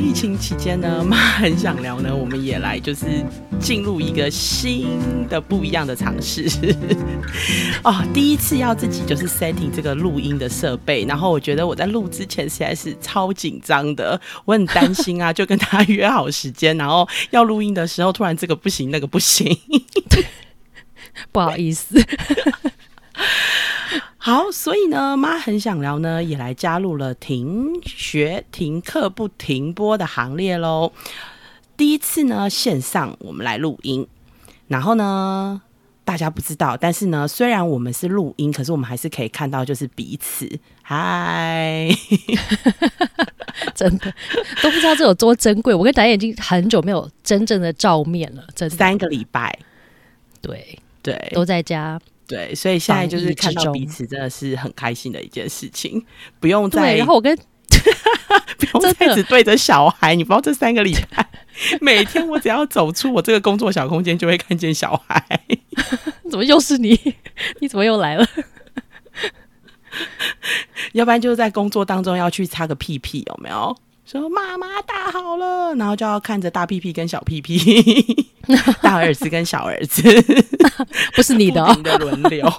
疫情期间呢，妈很想聊呢，我们也来就是进入一个新的不一样的尝试。哦，第一次要自己就是 setting 这个录音的设备，然后我觉得我在录之前实在是超紧张的，我很担心啊，就跟他约好时间，然后要录音的时候，突然这个不行，那个不行，不好意思。好，所以呢，妈很想聊呢，也来加入了停学、停课不停播的行列喽。第一次呢，线上我们来录音，然后呢，大家不知道，但是呢，虽然我们是录音，可是我们还是可以看到就是彼此。嗨，真的都不知道这有多珍贵。我跟导演已经很久没有真正的照面了，这三个礼拜，对对，都在家。对，所以现在就是看到彼此，真的是很开心的一件事情，不用再。然后我跟 不用再只对着小孩，你不知道这三个礼拜，每天我只要走出我这个工作小空间，就会看见小孩。怎么又是你？你怎么又来了？要不然就是在工作当中要去擦个屁屁，有没有？说妈妈大好了，然后就要看着大屁屁跟小屁屁，大儿子跟小儿子，不是你的的轮流。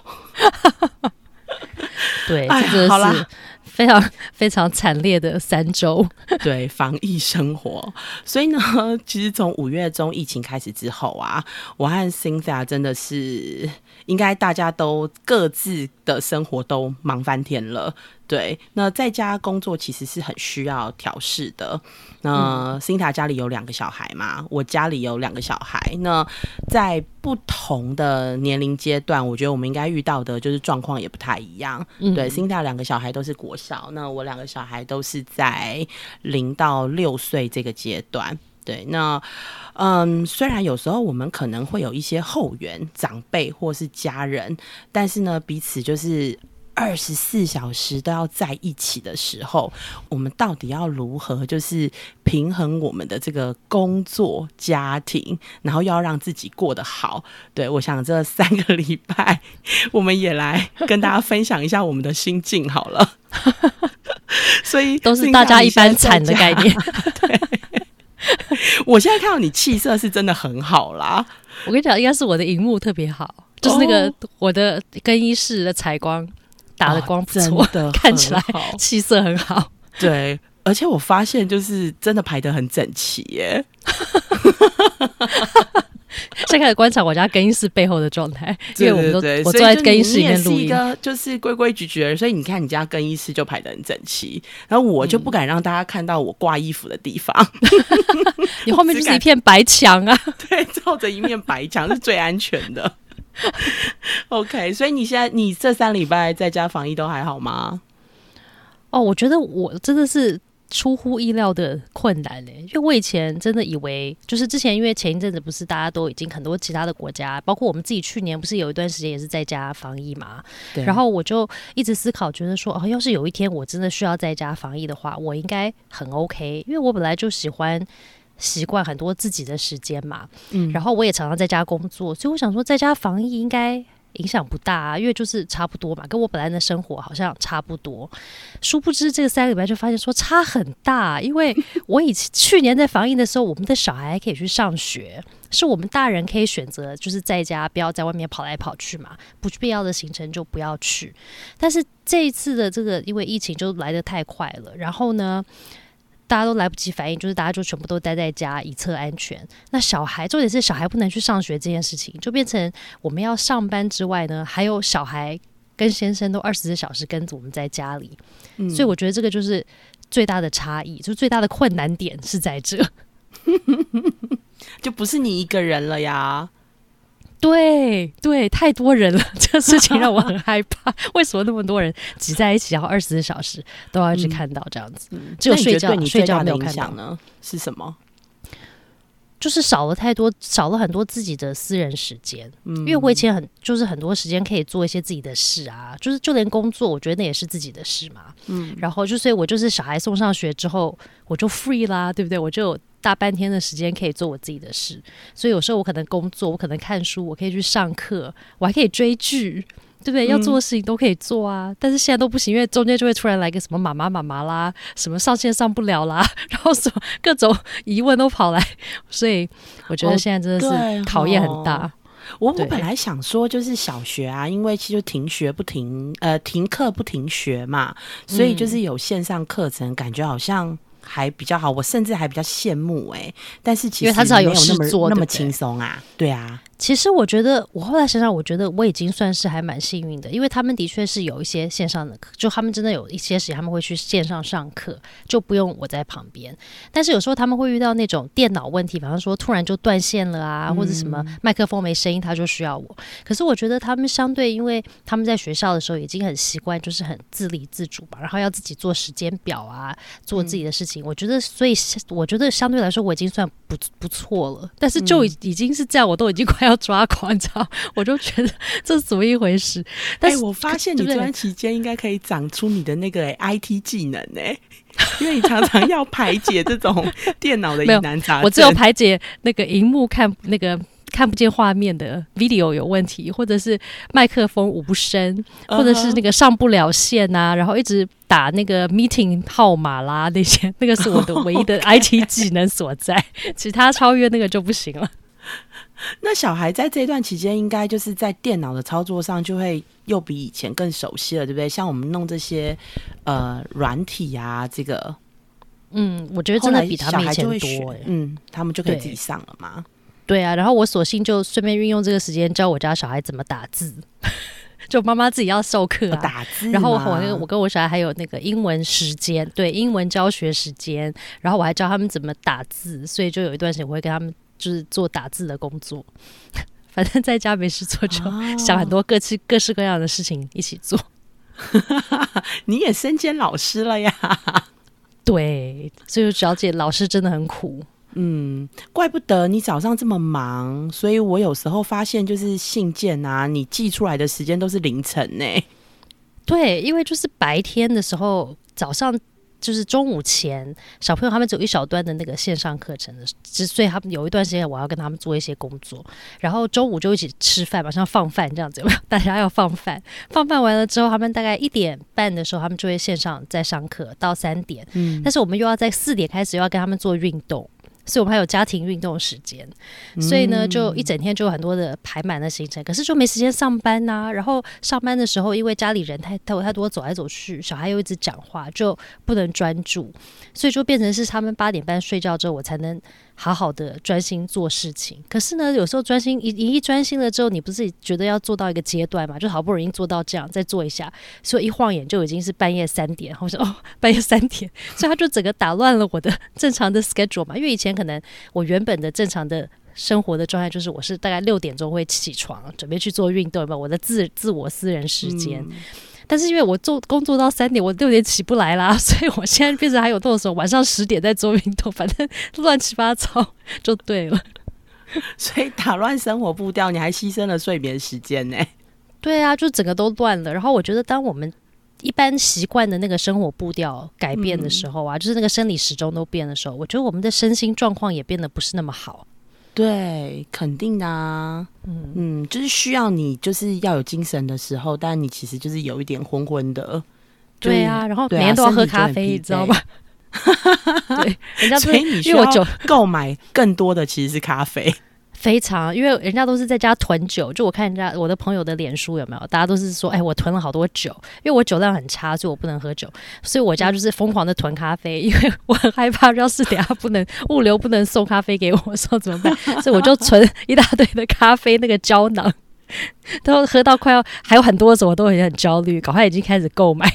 对，这好是非常非常惨烈的三周，对防疫生活。所以呢，其实从五月中疫情开始之后啊，我和 Cynthia 真的是应该大家都各自的生活都忙翻天了。对，那在家工作其实是很需要调试的。那辛塔家里有两个小孩嘛，我家里有两个小孩。那在不同的年龄阶段，我觉得我们应该遇到的就是状况也不太一样。对，辛塔两个小孩都是国小，那我两个小孩都是在零到六岁这个阶段。对，那嗯，虽然有时候我们可能会有一些后援、长辈或是家人，但是呢，彼此就是。二十四小时都要在一起的时候，我们到底要如何就是平衡我们的这个工作、家庭，然后要让自己过得好？对我想这三个礼拜，我们也来跟大家分享一下我们的心境好了。所以都是大家一般惨的概念。对，我现在看到你气色是真的很好啦。我跟你讲，应该是我的荧幕特别好，就是那个我的更衣室的采光。打的光不错，看起来 气色很好。对，而且我发现就是真的排的很整齐耶。现在开始观察我家更衣室背后的状态，因为我们都我坐在更衣室里面录音，就是规规矩矩的。所以你看，你家更衣室就排的很整齐，然后我就不敢让大家看到我挂衣服的地方。你后面就是一片白墙啊，对，照着一面白墙是最安全的。OK，所以你现在你这三礼拜在家防疫都还好吗？哦，我觉得我真的是出乎意料的困难嘞，因为我以前真的以为，就是之前因为前一阵子不是大家都已经很多其他的国家，包括我们自己去年不是有一段时间也是在家防疫嘛，然后我就一直思考，觉得说哦，要是有一天我真的需要在家防疫的话，我应该很 OK，因为我本来就喜欢。习惯很多自己的时间嘛，嗯，然后我也常常在家工作，所以我想说在家防疫应该影响不大，啊，因为就是差不多嘛，跟我本来的生活好像差不多。殊不知这个三个礼拜就发现说差很大，因为 我以前去年在防疫的时候，我们的小孩可以去上学，是我们大人可以选择就是在家不要在外面跑来跑去嘛，不必要的行程就不要去。但是这一次的这个因为疫情就来得太快了，然后呢？大家都来不及反应，就是大家就全部都待在家以测安全。那小孩，重点是小孩不能去上学这件事情，就变成我们要上班之外呢，还有小孩跟先生都二十四小时跟着我们在家里。所以我觉得这个就是最大的差异，就最大的困难点是在这，就不是你一个人了呀。对对，太多人了，这个事情让我很害怕。为什么那么多人挤在一起，然后二十四小时都要去看到这样子？只有睡觉，你睡觉没有看到呢？是什么？就是少了太多，少了很多自己的私人时间。嗯，因为我以前很就是很多时间可以做一些自己的事啊，就是就连工作，我觉得那也是自己的事嘛。嗯，然后就所以，我就是小孩送上学之后，我就 free 啦，对不对？我就大半天的时间可以做我自己的事。所以有时候我可能工作，我可能看书，我可以去上课，我还可以追剧。对不对？要做的事情都可以做啊，但是现在都不行，因为中间就会突然来个什么妈妈妈妈啦，什么上线上不了啦，然后什么各种疑问都跑来，所以我觉得现在真的是考验很大。我我本来想说，就是小学啊，因为其实停学不停，呃，停课不停学嘛，所以就是有线上课程，感觉好像还比较好。我甚至还比较羡慕哎，但是其实他至少有那么那么轻松啊，对啊。其实我觉得，我后来想想，我觉得我已经算是还蛮幸运的，因为他们的确是有一些线上的课，就他们真的有一些时间他们会去线上上课，就不用我在旁边。但是有时候他们会遇到那种电脑问题，比方说突然就断线了啊，或者什么麦克风没声音，他就需要我。可是我觉得他们相对，因为他们在学校的时候已经很习惯，就是很自立自主吧，然后要自己做时间表啊，做自己的事情。我觉得，所以我觉得相对来说我已经算不不错了。但是就已已经是这样，我都已经快要。要抓狂，你知道？我就觉得这是怎么一回事？但是我发现你这段期间应该可以长出你的那个 IT 技能呢，因为你常常要排解这种电脑的疑 难杂症。我只有排解那个荧幕看那个看不见画面的 video 有问题，或者是麦克风无声，或者是那个上不了线啊，然后一直打那个 meeting 号码啦那些，那个是我的唯一的 IT 技能所在，其他超越那个就不行了。那小孩在这段期间，应该就是在电脑的操作上就会又比以前更熟悉了，对不对？像我们弄这些呃软体啊，这个，嗯，我觉得真的比他们以前多，嗯，他们就可以自己上了嘛。对啊，然后我索性就顺便运用这个时间教我家小孩怎么打字，就妈妈自己要授课打字，然后我那个我跟我小孩还有那个英文时间，对英文教学时间，然后我还教他们怎么打字，所以就有一段时间我会跟他们。就是做打字的工作，反正在家没事做，就想很多各式各式各样的事情一起做。你也身兼老师了呀？对，所以了解老师真的很苦。嗯，怪不得你早上这么忙，所以我有时候发现，就是信件啊，你寄出来的时间都是凌晨呢。对，因为就是白天的时候，早上。就是中午前，小朋友他们只有一小段的那个线上课程的，之所以他们有一段时间我要跟他们做一些工作，然后中午就一起吃饭嘛，像放饭这样子，大家要放饭，放饭完了之后，他们大概一点半的时候，他们就会线上在上课到三点，嗯，但是我们又要在四点开始又要跟他们做运动。所以我们还有家庭运动时间，所以呢，就一整天就有很多的排满的行程，可是就没时间上班呐。然后上班的时候，因为家里人太太太多，走来走去，小孩又一直讲话，就不能专注，所以就变成是他们八点半睡觉之后，我才能。好好的专心做事情，可是呢，有时候专心一一专心了之后，你不是觉得要做到一个阶段嘛？就好不容易做到这样，再做一下，所以一晃眼就已经是半夜三点。我说哦，半夜三点，所以他就整个打乱了我的正常的 schedule 嘛。因为以前可能我原本的正常的生活的状态就是，我是大概六点钟会起床，准备去做运动嘛，我的自自我私人时间。但是因为我做工作到三点，我六点起不来啦，所以我现在变成还有动手，晚上十点在做运动，反正乱七八糟就对了。所以打乱生活步调，你还牺牲了睡眠时间呢？对啊，就整个都乱了。然后我觉得，当我们一般习惯的那个生活步调改变的时候啊，就是那个生理时钟都变的时候，我觉得我们的身心状况也变得不是那么好。对，肯定的啊，嗯嗯，就是需要你就是要有精神的时候，但你其实就是有一点昏昏的，对啊，然后每天都要喝咖啡，你知道吧？对，人家所以你需要购买更多的其实是咖啡。非常，因为人家都是在家囤酒，就我看人家我的朋友的脸书有没有，大家都是说，哎，我囤了好多酒，因为我酒量很差，所以我不能喝酒，所以我家就是疯狂的囤咖啡，因为我很害怕，要是等下不能物流不能送咖啡给我，说怎么办？所以我就存一大堆的咖啡那个胶囊，都 喝到快要还有很多的时候，我都会很焦虑，赶快已经开始购买。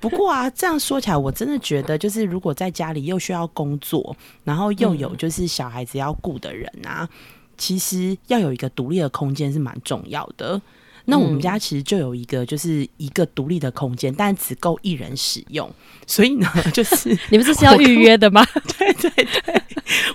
不过啊，这样说起来，我真的觉得，就是如果在家里又需要工作，然后又有就是小孩子要顾的人啊，其实要有一个独立的空间是蛮重要的。那我们家其实就有一个，就是一个独立的空间，但只够一人使用。所以呢，就是 你们这是要预约的吗？对对对，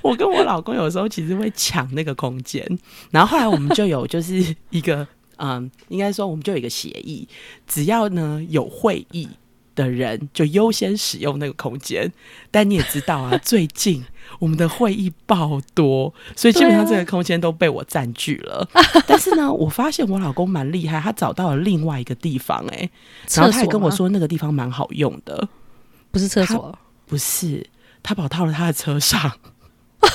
我跟我老公有时候其实会抢那个空间，然后后来我们就有就是一个嗯，应该说我们就有一个协议，只要呢有会议。的人就优先使用那个空间，但你也知道啊，最近我们的会议爆多，所以基本上这个空间都被我占据了。但是呢，我发现我老公蛮厉害，他找到了另外一个地方，哎，然后他也跟我说那个地方蛮好用的，不是厕所，不是，他跑到了他的车上，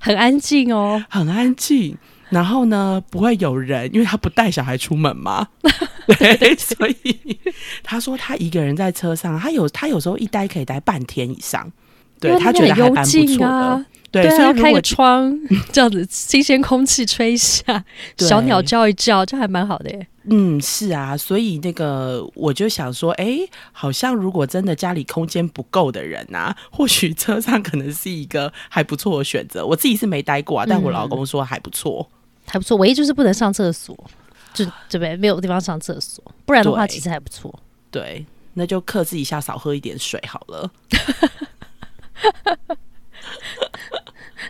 很安静哦，很安静。然后呢，不会有人，因为他不带小孩出门嘛，对，所以他说他一个人在车上，他有他有时候一待可以待半天以上，对他觉得还蛮不错的，对，所以开个窗这样子，新鲜空气吹一下，小鸟叫一叫，这还蛮好的耶。嗯，是啊，所以那个我就想说，哎，好像如果真的家里空间不够的人啊，或许车上可能是一个还不错的选择。我自己是没待过啊，但我老公说还不错。还不错，唯一就是不能上厕所，就这边没有地方上厕所，不然的话其实还不错。对，那就克制一下，少喝一点水好了。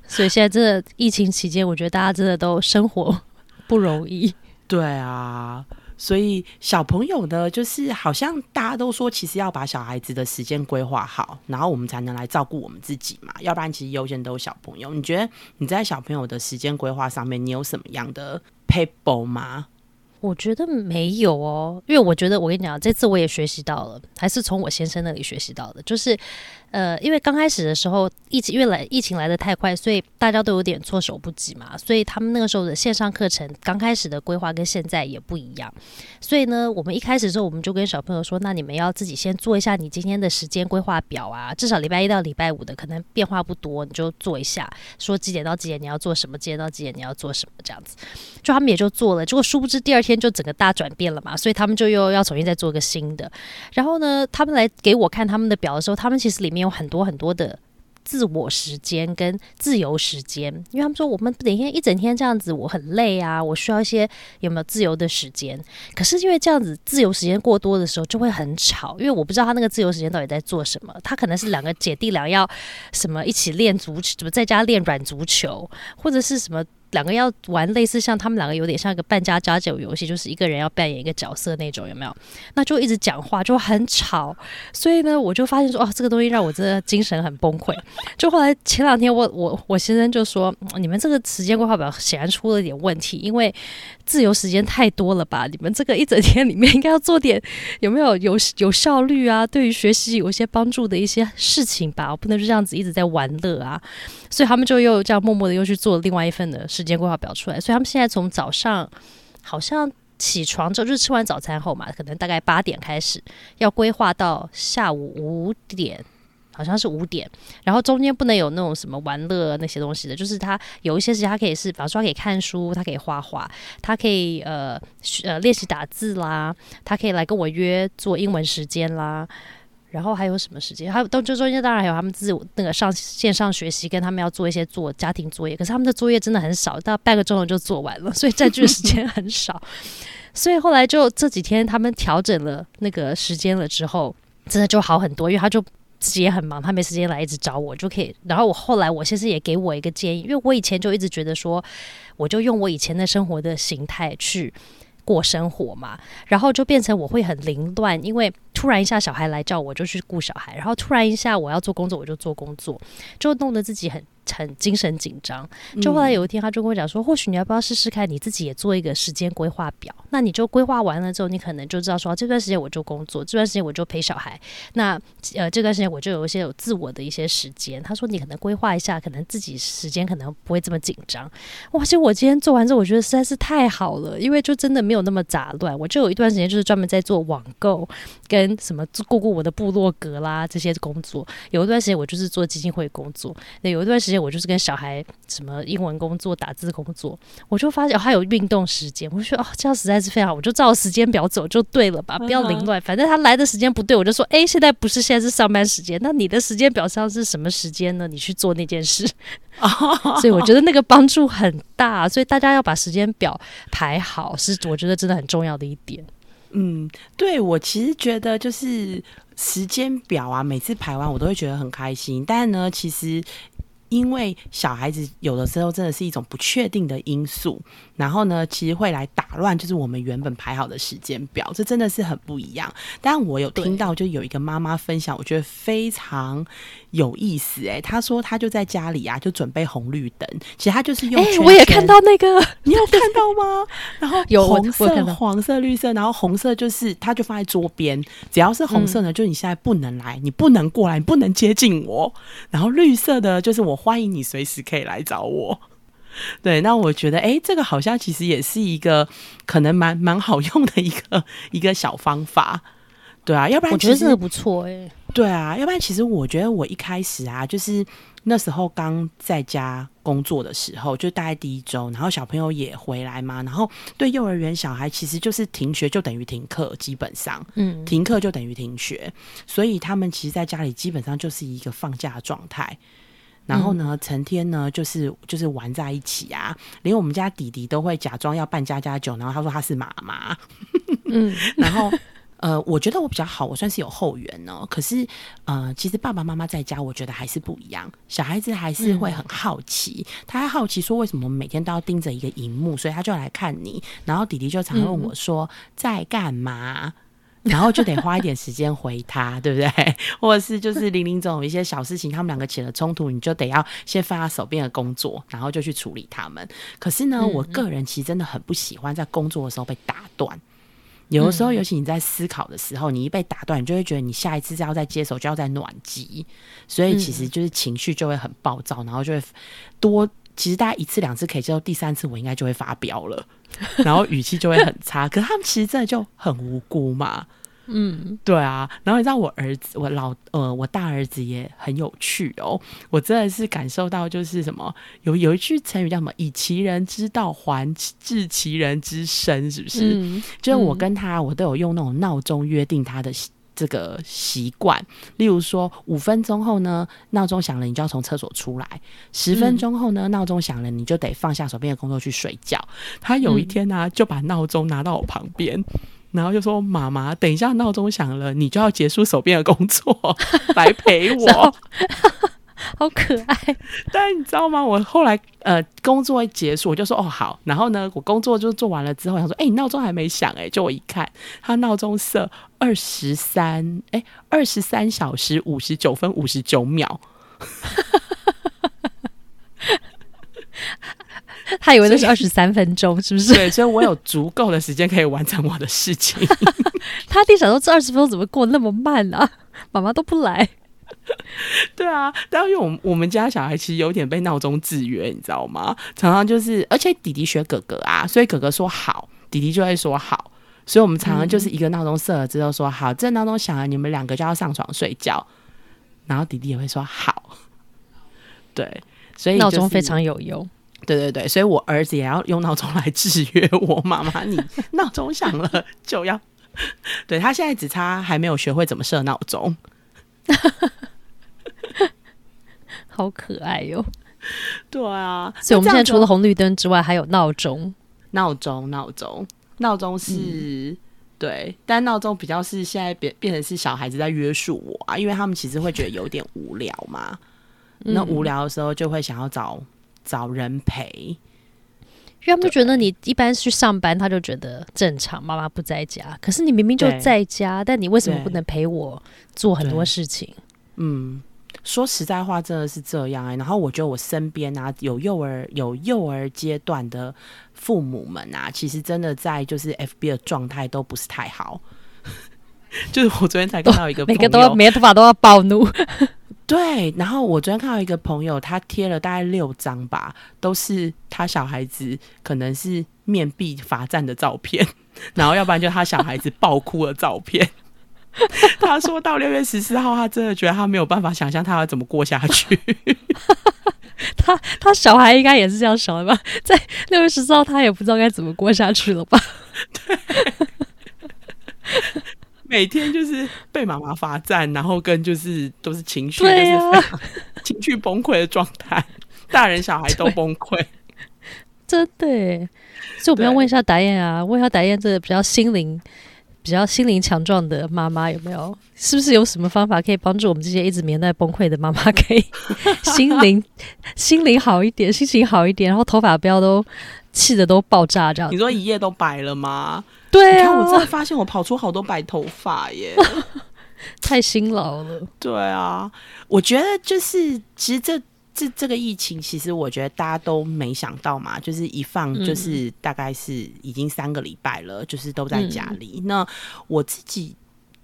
所以现在这疫情期间，我觉得大家真的都生活不容易。对啊。所以小朋友呢，就是好像大家都说，其实要把小孩子的时间规划好，然后我们才能来照顾我们自己嘛。要不然，其实优先都是小朋友。你觉得你在小朋友的时间规划上面，你有什么样的 paper 吗？我觉得没有哦，因为我觉得我跟你讲，这次我也学习到了，还是从我先生那里学习到的，就是。呃，因为刚开始的时候，疫情越来疫情来的太快，所以大家都有点措手不及嘛。所以他们那个时候的线上课程刚开始的规划跟现在也不一样。所以呢，我们一开始的时候，我们就跟小朋友说，那你们要自己先做一下你今天的时间规划表啊，至少礼拜一到礼拜五的可能变化不多，你就做一下，说几点到几点你要做什么，几点到几点你要做什么这样子。就他们也就做了，结果殊不知第二天就整个大转变了嘛，所以他们就又要重新再做个新的。然后呢，他们来给我看他们的表的时候，他们其实里面。有很多很多的自我时间跟自由时间，因为他们说我们每天一整天这样子，我很累啊，我需要一些有没有自由的时间？可是因为这样子自由时间过多的时候，就会很吵，因为我不知道他那个自由时间到底在做什么。他可能是两个姐弟俩要什么一起练足球，怎么在家练软足球，或者是什么。两个要玩类似像他们两个有点像一个扮家家酒游戏，就是一个人要扮演一个角色那种，有没有？那就一直讲话，就很吵。所以呢，我就发现说，哦，这个东西让我真的精神很崩溃。就后来前两天，我我我先生就说，你们这个时间规划表显然出了点问题，因为自由时间太多了吧？你们这个一整天里面应该要做点有没有有有效率啊？对于学习有一些帮助的一些事情吧，我不能就这样子一直在玩乐啊。所以他们就又这样默默的又去做另外一份的事时间规划表出来。所以他们现在从早上好像起床之后，就是吃完早餐后嘛，可能大概八点开始要规划到下午五点，好像是五点。然后中间不能有那种什么玩乐那些东西的，就是他有一些时间他可以是，比方说他可以看书，他可以画画，他可以呃呃练习打字啦，他可以来跟我约做英文时间啦。然后还有什么时间？还有到这中间当然还有他们自我那个上线上学习，跟他们要做一些做家庭作业。可是他们的作业真的很少，到半个钟头就做完了，所以占据的时间很少。所以后来就这几天他们调整了那个时间了之后，真的就好很多。因为他就自己也很忙，他没时间来一直找我，就可以。然后我后来我先生也给我一个建议，因为我以前就一直觉得说，我就用我以前的生活的形态去过生活嘛，然后就变成我会很凌乱，因为。突然一下，小孩来叫我就去顾小孩，然后突然一下我要做工作，我就做工作，就弄得自己很。很精神紧张，就后来有一天，他就跟我讲说，或许你要不要试试看，你自己也做一个时间规划表。那你就规划完了之后，你可能就知道说，这段时间我就工作，这段时间我就陪小孩。那呃，这段时间我就有一些有自我的一些时间。他说，你可能规划一下，可能自己时间可能不会这么紧张。哇，其实我今天做完之后，我觉得实在是太好了，因为就真的没有那么杂乱。我就有一段时间就是专门在做网购跟什么过过我的部落格啦这些工作。有一段时间我就是做基金会工作。那有一段时间。我就是跟小孩什么英文工作、打字工作，我就发现他有运动时间，我就说哦，这样实在是非常好，我就照时间表走就对了吧，不要凌乱。反正他来的时间不对，我就说，哎，现在不是现在是上班时间，那你的时间表上是什么时间呢？你去做那件事。所以我觉得那个帮助很大，所以大家要把时间表排好，是我觉得真的很重要的一点。嗯，对我其实觉得就是时间表啊，每次排完我都会觉得很开心，但呢，其实。因为小孩子有的时候真的是一种不确定的因素，然后呢，其实会来打乱就是我们原本排好的时间表，这真的是很不一样。但我有听到，就有一个妈妈分享，我觉得非常有意思。哎，她说她就在家里啊，就准备红绿灯，其实她就是用。哎，我也看到那个，你有看到吗？然后 有红色、黄色、绿色，然后红色就是她就放在桌边，只要是红色呢，就你现在不能来，你不能过来，你不能接近我。然后绿色的就是我欢迎你，随时可以来找我。对，那我觉得，哎，这个好像其实也是一个可能蛮蛮好用的一个 一个小方法。对啊，要不然我觉得这个不错哎。对啊，要不然其实我觉得我一开始啊，就是那时候刚在家工作的时候，就大概第一周，然后小朋友也回来嘛，然后对幼儿园小孩其实就是停学就等于停课，基本上，嗯，停课就等于停学，所以他们其实在家里基本上就是一个放假状态。然后呢，成天呢就是就是玩在一起啊，连我们家弟弟都会假装要扮家家酒，然后他说他是妈妈，嗯，然后。呃，我觉得我比较好，我算是有后援哦。可是，呃，其实爸爸妈妈在家，我觉得还是不一样。小孩子还是会很好奇，他还好奇说为什么每天都要盯着一个荧幕，所以他就来看你。然后弟弟就常问我说在干嘛，然后就得花一点时间回他，对不对？或者是就是零零总有一些小事情，他们两个起了冲突，你就得要先放下手边的工作，然后就去处理他们。可是呢，我个人其实真的很不喜欢在工作的时候被打断。有的时候，尤其你在思考的时候，你一被打断，你就会觉得你下一次要再接手就要再暖机，所以其实就是情绪就会很暴躁，然后就会多。其实大概一次两次可以接受，第三次我应该就会发飙了，然后语气就会很差。可是他们其实真的就很无辜嘛。嗯，对啊，然后你知道我儿子，我老呃，我大儿子也很有趣哦。我真的是感受到，就是什么有有一句成语叫什么“以其人之道还治其人之身”，是不是？嗯，就是我跟他，我都有用那种闹钟约定他的这个习惯。例如说，五分钟后呢，闹钟响了，你就要从厕所出来；十分钟后呢，闹钟响了，你就得放下手边的工作去睡觉。他有一天呢，就把闹钟拿到我旁边。然后就说：“妈妈，等一下闹钟响了，你就要结束手边的工作 来陪我，好可爱。但你知道吗？我后来呃工作一结束，我就说哦好。然后呢，我工作就做完了之后，想说：哎，你闹钟还没响哎。就我一看，他闹钟设二十三哎二十三小时五十九分五十九秒。”他以为那是二十三分钟，是不是？对，所以我有足够的时间可以完成我的事情。他弟想说这二十分钟怎么过那么慢啊？妈妈都不来。对啊，但因为我们我们家小孩其实有点被闹钟制约，你知道吗？常常就是，而且弟弟学哥哥啊，所以哥哥说好，弟弟就会说好，所以我们常常就是一个闹钟设了之后说好，这闹钟响了，你们两个就要上床睡觉，然后弟弟也会说好。对，所以闹钟非常有用。对对对，所以我儿子也要用闹钟来制约我妈妈。你闹钟响了就要，对他现在只差还没有学会怎么设闹钟，好可爱哟。对啊，所以我们现在除了红绿灯之外，还有闹钟。闹钟，闹钟，闹钟是对，但闹钟比较是现在变变成是小孩子在约束我啊，因为他们其实会觉得有点无聊嘛。那无聊的时候就会想要找。找人陪，因为他们觉得你一般去上班，他就觉得正常。妈妈不在家，可是你明明就在家，但你为什么不能陪我做很多事情？嗯，说实在话，真的是这样哎。然后我觉得我身边啊，有幼儿有幼儿阶段的父母们啊，其实真的在就是 FB 的状态都不是太好。就是我昨天才看到一个，每个都要每个头发都要暴怒。对，然后我昨天看到一个朋友，他贴了大概六张吧，都是他小孩子可能是面壁罚站的照片，然后要不然就他小孩子爆哭的照片。他说到六月十四号，他真的觉得他没有办法想象他要怎么过下去。他他小孩应该也是这样想的吧？在六月十四号，他也不知道该怎么过下去了吧？对。每天就是被妈妈罚站，然后跟就是都是情绪，就是 情绪崩溃的状态，大人小孩都崩溃，真的。所以我们要问一下达燕啊，问一下达燕，这个比较心灵比较心灵强壮的妈妈，有没有？是不是有什么方法可以帮助我们这些一直面对崩溃的妈妈，可以心灵 心灵好一点，心情好一点，然后头发不要都气的都爆炸这样？你说一夜都白了吗？对啊，我真的发现我跑出好多白头发耶，太辛劳了。对啊，我觉得就是其实这。这这个疫情，其实我觉得大家都没想到嘛，就是一放就是大概是已经三个礼拜了，就是都在家里。那我自己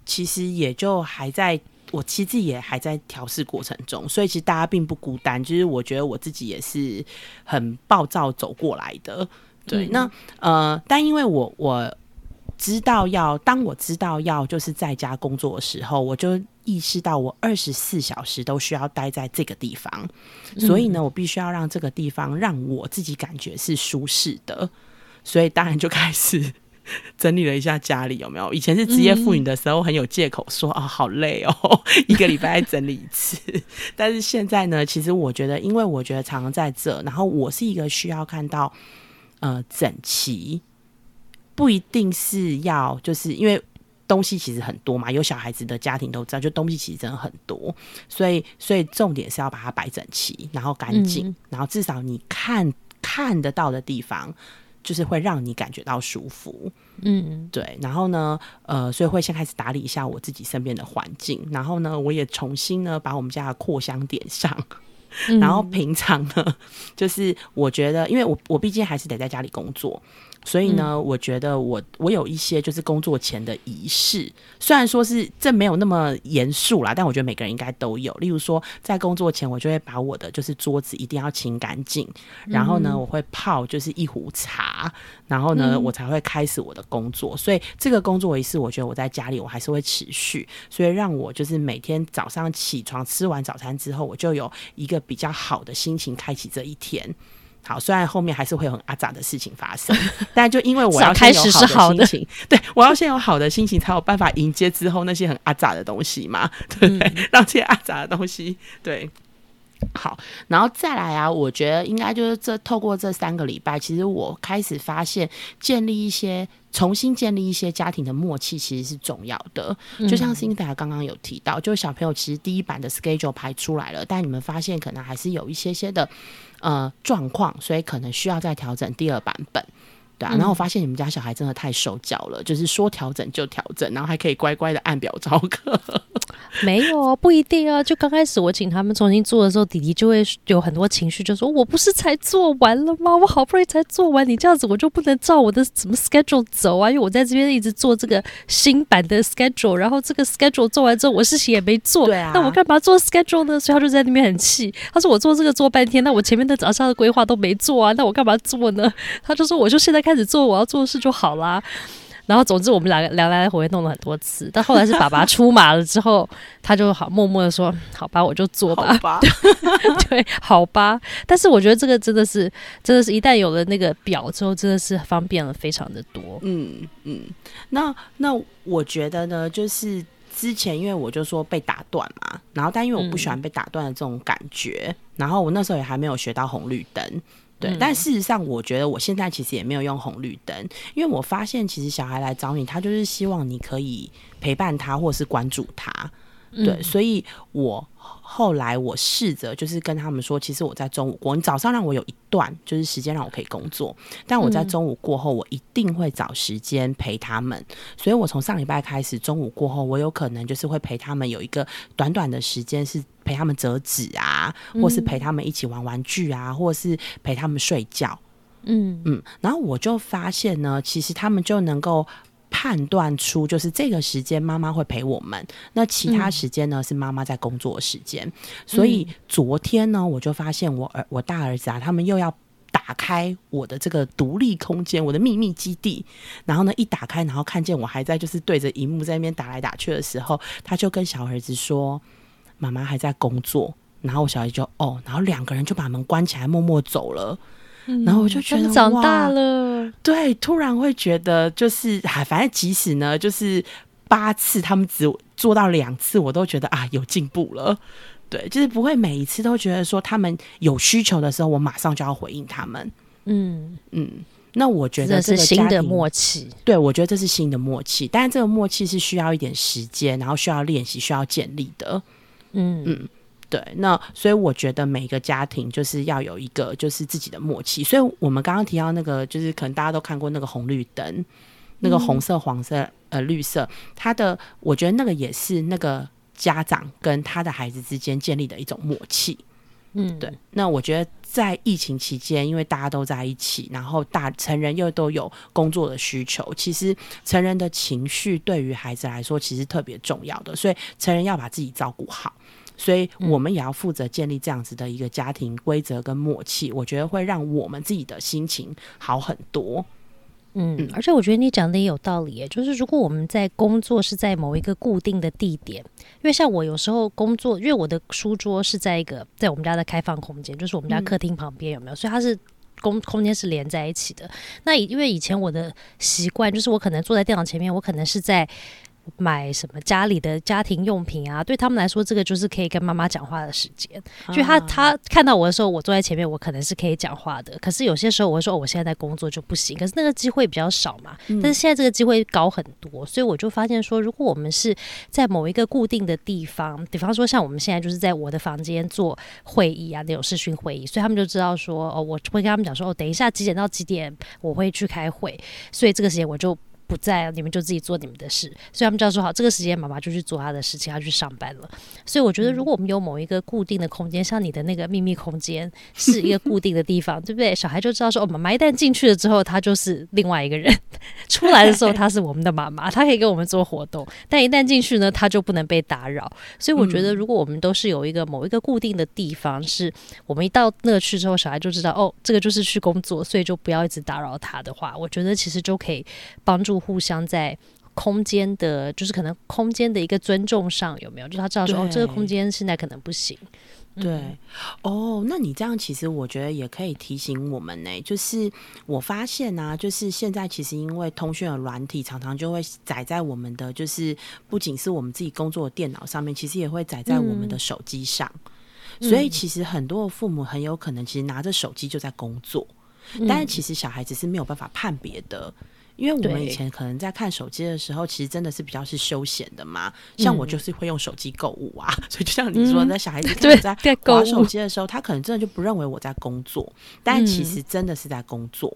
其实也就还在，我其实也还在调试过程中，所以其实大家并不孤单。就是我觉得我自己也是很暴躁走过来的。对，那呃，但因为我我。知道要当我知道要就是在家工作的时候，我就意识到我二十四小时都需要待在这个地方，所以呢，我必须要让这个地方让我自己感觉是舒适的，所以当然就开始整理了一下家里有没有。以前是职业妇女的时候，很有借口说啊好累哦，一个礼拜整理一次。但是现在呢，其实我觉得，因为我觉得常常在这，然后我是一个需要看到呃整齐。不一定是要，就是因为东西其实很多嘛，有小孩子的家庭都知道，就东西其实真的很多，所以所以重点是要把它摆整齐，然后干净，然后至少你看看得到的地方，就是会让你感觉到舒服。嗯，对。然后呢，呃，所以会先开始打理一下我自己身边的环境，然后呢，我也重新呢把我们家的扩香点上。然后平常呢，就是我觉得，因为我我毕竟还是得在家里工作。所以呢，我觉得我我有一些就是工作前的仪式，虽然说是这没有那么严肃啦，但我觉得每个人应该都有。例如说，在工作前，我就会把我的就是桌子一定要清干净，然后呢，我会泡就是一壶茶，然后呢，我才会开始我的工作。所以这个工作仪式，我觉得我在家里我还是会持续，所以让我就是每天早上起床吃完早餐之后，我就有一个比较好的心情开启这一天。好，虽然后面还是会有很阿杂的事情发生，但就因为我要先有好的心情，对我要先有好的心情，才有办法迎接之后那些很阿杂的东西嘛，对不对？让这些阿杂的东西，对，好，然后再来啊，我觉得应该就是这透过这三个礼拜，其实我开始发现建立一些。重新建立一些家庭的默契其实是重要的，就像 Cindy 刚刚有提到，就是小朋友其实第一版的 schedule 排出来了，但你们发现可能还是有一些些的呃状况，所以可能需要再调整第二版本。对啊，然后我发现你们家小孩真的太受教了，就是说调整就调整，然后还可以乖乖的按表招课。没有啊，不一定啊。就刚开始我请他们重新做的时候，弟弟就会有很多情绪，就说：“我不是才做完了吗？我好不容易才做完，你这样子我就不能照我的什么 schedule 走啊？因为我在这边一直做这个新版的 schedule，然后这个 schedule 做完之后，我事情也没做，对啊，那我干嘛做 schedule 呢？所以他就在那边很气，他说：“我做这个做半天，那我前面的早上的规划都没做啊，那我干嘛做呢？”他就说：“我就现在开。”开始做我要做的事就好啦。然后总之我们两个来来回回弄了很多次，但后来是爸爸出马了之后，他就好默默的说：“好吧，我就做吧。” 对，好吧。但是我觉得这个真的是，真的是一旦有了那个表之后，真的是方便了非常的多。嗯嗯。那那我觉得呢，就是之前因为我就说被打断嘛，然后但因为我不喜欢被打断的这种感觉，然后我那时候也还没有学到红绿灯。对，但事实上，我觉得我现在其实也没有用红绿灯，因为我发现其实小孩来找你，他就是希望你可以陪伴他，或是关注他。对，所以我。后来我试着就是跟他们说，其实我在中午过，你早上让我有一段就是时间让我可以工作，但我在中午过后，我一定会找时间陪他们。所以我从上礼拜开始，中午过后，我有可能就是会陪他们有一个短短的时间，是陪他们折纸啊，或是陪他们一起玩玩具啊，或是陪他们睡觉。嗯嗯，然后我就发现呢，其实他们就能够。判断出就是这个时间妈妈会陪我们，那其他时间呢是妈妈在工作时间。所以昨天呢，我就发现我儿我大儿子啊，他们又要打开我的这个独立空间，我的秘密基地。然后呢，一打开，然后看见我还在就是对着荧幕在那边打来打去的时候，他就跟小儿子说：“妈妈还在工作。”然后我小孩就哦，然后两个人就把门关起来，默默走了。然后我就觉得长大了，对，突然会觉得就是，哎，反正即使呢，就是八次他们只做到两次，我都觉得啊，有进步了。对，就是不会每一次都觉得说他们有需求的时候，我马上就要回应他们。嗯嗯，那我觉得这是新的默契。对，我觉得这是新的默契，但是这个默契是需要一点时间，然后需要练习，需要建立的。嗯嗯，对。那所以我觉得每一个家庭就是要有一个就是自己的默契。所以我们刚刚提到那个，就是可能大家都看过那个红绿灯，那个红色、黄色、呃绿色，它的我觉得那个也是那个家长跟他的孩子之间建立的一种默契。嗯，对。那我觉得在疫情期间，因为大家都在一起，然后大成人又都有工作的需求，其实成人的情绪对于孩子来说其实特别重要的，所以成人要把自己照顾好，所以我们也要负责建立这样子的一个家庭规则跟默契，我觉得会让我们自己的心情好很多。嗯，而且我觉得你讲的也有道理，就是如果我们在工作是在某一个固定的地点，因为像我有时候工作，因为我的书桌是在一个在我们家的开放空间，就是我们家客厅旁边有没有？所以它是空空间是连在一起的。那因为以前我的习惯就是我可能坐在电脑前面，我可能是在。买什么家里的家庭用品啊？对他们来说，这个就是可以跟妈妈讲话的时间。就他他看到我的时候，我坐在前面，我可能是可以讲话的。可是有些时候，我会说我现在在工作就不行。可是那个机会比较少嘛。但是现在这个机会高很多，所以我就发现说，如果我们是在某一个固定的地方，比方说像我们现在就是在我的房间做会议啊，那种视讯会议，所以他们就知道说，哦，我会跟他们讲说，哦，等一下几点到几点我会去开会，所以这个时间我就。不在，你们就自己做你们的事。所以他们就要说好，这个时间妈妈就去做她的事情，要去上班了。所以我觉得，如果我们有某一个固定的空间，像你的那个秘密空间，是一个固定的地方，对不对？小孩就知道说，哦，妈妈一旦进去了之后，他就是另外一个人；出来的时候，他是我们的妈妈，他可以跟我们做活动。但一旦进去呢，他就不能被打扰。所以我觉得，如果我们都是有一个某一个固定的地方，是我们一到那去之后，小孩就知道，哦，这个就是去工作，所以就不要一直打扰他的话，我觉得其实就可以帮助。互相在空间的，就是可能空间的一个尊重上有没有？就他知道说，哦，这个空间现在可能不行。对，哦，那你这样其实我觉得也可以提醒我们呢。就是我发现呢，就是现在其实因为通讯的软体常常就会载在我们的，就是不仅是我们自己工作的电脑上面，其实也会载在我们的手机上。所以其实很多的父母很有可能其实拿着手机就在工作，但是其实小孩子是没有办法判别的。因为我们以前可能在看手机的时候，其实真的是比较是休闲的嘛。像我就是会用手机购物啊，所以就像你说，那小孩子 在在玩手机的时候，他可能真的就不认为我在工作，但其实真的是在工作。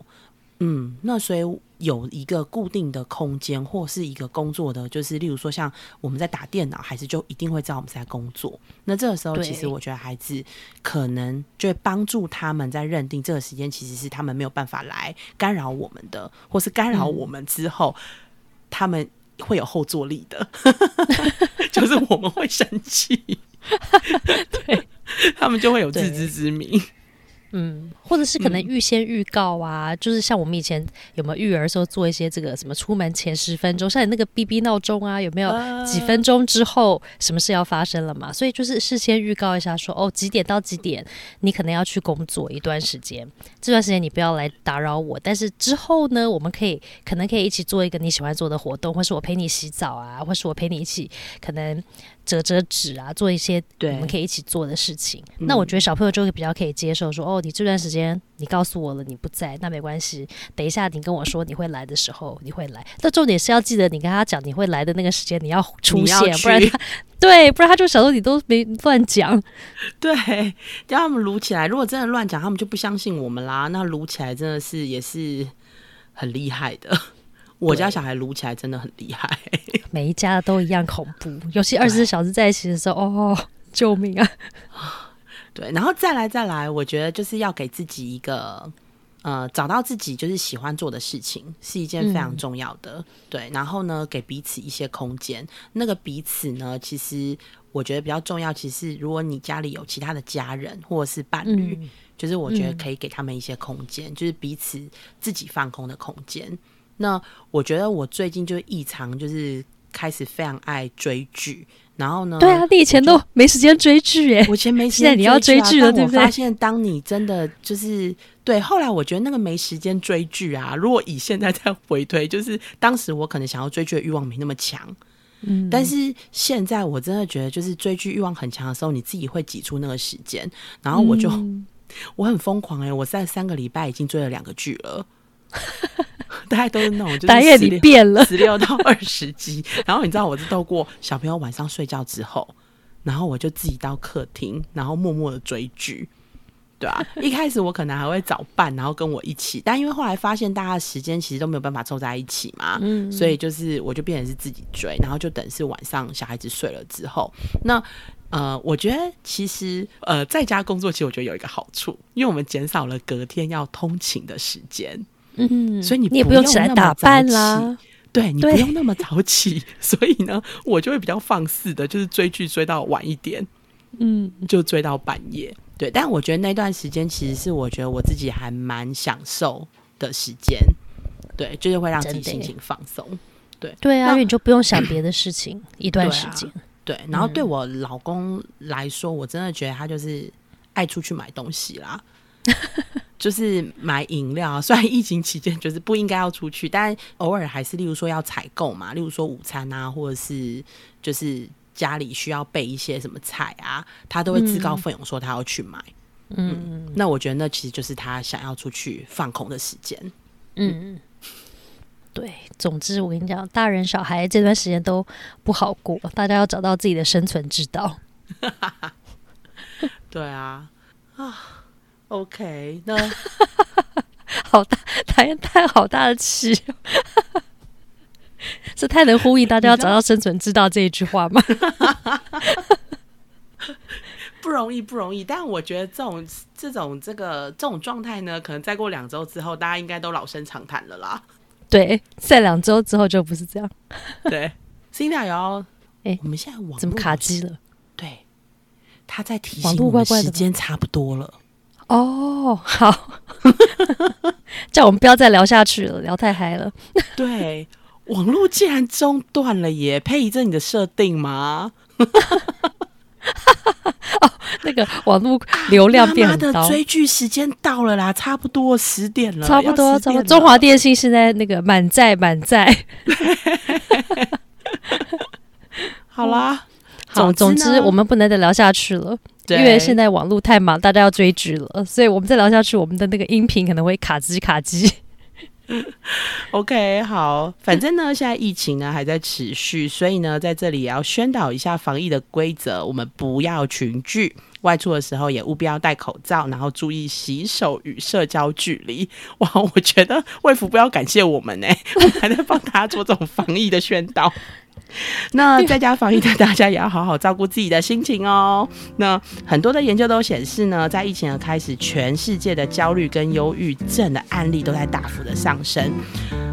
嗯，那所以有一个固定的空间，或是一个工作的，就是例如说像我们在打电脑，孩子就一定会知道我们在工作。那这个时候，其实我觉得孩子可能就会帮助他们在认定这个时间其实是他们没有办法来干扰我们的，或是干扰我们之后，他们会有后坐力的，就是我们会生气，对。他们就会有自知之明。嗯，或者是可能预先预告啊，就是像我们以前有没有育儿时候做一些这个什么出门前十分钟，像你那个 B B 闹钟啊，有没有几分钟之后什么事要发生了嘛？所以就是事先预告一下，说哦几点到几点你可能要去工作一段时间，这段时间你不要来打扰我。但是之后呢，我们可以可能可以一起做一个你喜欢做的活动，或是我陪你洗澡啊，或是我陪你一起可能。折折纸啊，做一些我们可以一起做的事情。那我觉得小朋友就会比较可以接受，说哦，你这段时间你告诉我了你不在，那没关系。等一下你跟我说你会来的时候，你会来。但重点是要记得你跟他讲你会来的那个时间，你要出现，不然他 对，不然他就想说你都没乱讲。对，叫他们撸起来。如果真的乱讲，他们就不相信我们啦。那撸起来真的是也是很厉害的。我家小孩撸起来真的很厉害，每一家的都一样恐怖，尤其二十四小时在一起的时候，哦，救命啊！对，然后再来再来，我觉得就是要给自己一个呃，找到自己就是喜欢做的事情，是一件非常重要的。对，然后呢，给彼此一些空间。那个彼此呢，其实我觉得比较重要。其实，如果你家里有其他的家人或者是伴侣，就是我觉得可以给他们一些空间，就是彼此自己放空的空间。那我觉得我最近就异常就是开始非常爱追剧，然后呢？对啊，你以前都没时间追剧耶，我以前没时间，现在你要追剧了，对不对？发现当你真的就是对，后来我觉得那个没时间追剧啊，如果以现在再回推，就是当时我可能想要追剧的欲望没那么强，嗯，但是现在我真的觉得，就是追剧欲望很强的时候，你自己会挤出那个时间，然后我就我很疯狂哎，我在三个礼拜已经追了两个剧了。大概都是那种就是打夜你变了，十六到二十集。然后你知道，我是透过小朋友晚上睡觉之后，然后我就自己到客厅，然后默默的追剧。对啊，一开始我可能还会找伴，然后跟我一起，但因为后来发现大家的时间其实都没有办法凑在一起嘛，嗯所以就是我就变成是自己追，然后就等是晚上小孩子睡了之后，那呃，我觉得其实呃在家工作，其实我觉得有一个好处，因为我们减少了隔天要通勤的时间，嗯，所以你你也不用起来打扮啦，对你不用那么早起，所以呢，我就会比较放肆的，就是追剧追到晚一点，嗯，就追到半夜。对，但我觉得那段时间其实是我觉得我自己还蛮享受的时间，对，就是会让自己心情放松。对。对啊，那因为你就不用想别的事情一段时间，对，然后对我老公来说，我真的觉得他就是爱出去买东西啦，就是买饮料啊。虽然疫情期间就是不应该要出去，但偶尔还是，例如说要采购嘛，例如说午餐啊，或者是就是家里需要备一些什么菜啊，他都会自告奋勇说他要去买。嗯那我觉得那其实就是他想要出去放空的时间。嗯，对。总之，我跟你讲，大人小孩这段时间都不好过，大家要找到自己的生存之道。对啊，啊，OK，那 好大，太太好大的气哦，这太能呼应大家要找到生存之道这一句话吗？不容易，不容易。但我觉得这种这种这个这种状态呢，可能再过两周之后，大家应该都老生常谈了啦。对，在两周之后就不是这样，对 d 也要，哎我们现在网络怎么卡机了？对，他在提网醒我们时间差不多了。哦，好，叫我们不要再聊下去了，聊太嗨了。对，网络竟然中断了耶！配一阵你的设定吗？那个网络流量变很高妈妈的，追剧时间到了啦，差不多十点了，差不多，差不多。中华电信现在那个满载满载。好啦。好，总之总之我们不能再聊下去了，因为现在网络太忙，大家要追剧了，所以我们再聊下去，我们的那个音频可能会卡机卡机。OK，好，反正呢，现在疫情呢还在持续，所以呢，在这里也要宣导一下防疫的规则，我们不要群聚，外出的时候也务必要戴口罩，然后注意洗手与社交距离。哇，我觉得卫福不要感谢我们呢、我们还在帮大家做这种防疫的宣导。那在家防疫的大家也要好好照顾自己的心情哦。那很多的研究都显示呢，在疫情的开始，全世界的焦虑跟忧郁症的案例都在大幅的上升。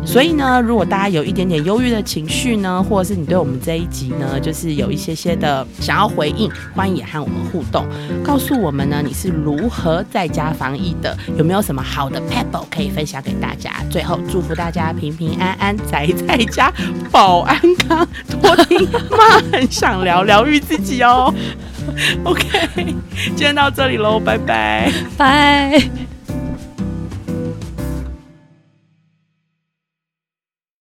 所以呢，如果大家有一点点忧郁的情绪呢，或者是你对我们这一集呢，就是有一些些的想要回应，欢迎也和我们互动，告诉我们呢你是如何在家防疫的，有没有什么好的 pebble 可以分享给大家。最后祝福大家平平安安，宅在家，保安康，多听妈很想聊，疗愈自己哦。OK，今天到这里喽，拜拜。拜。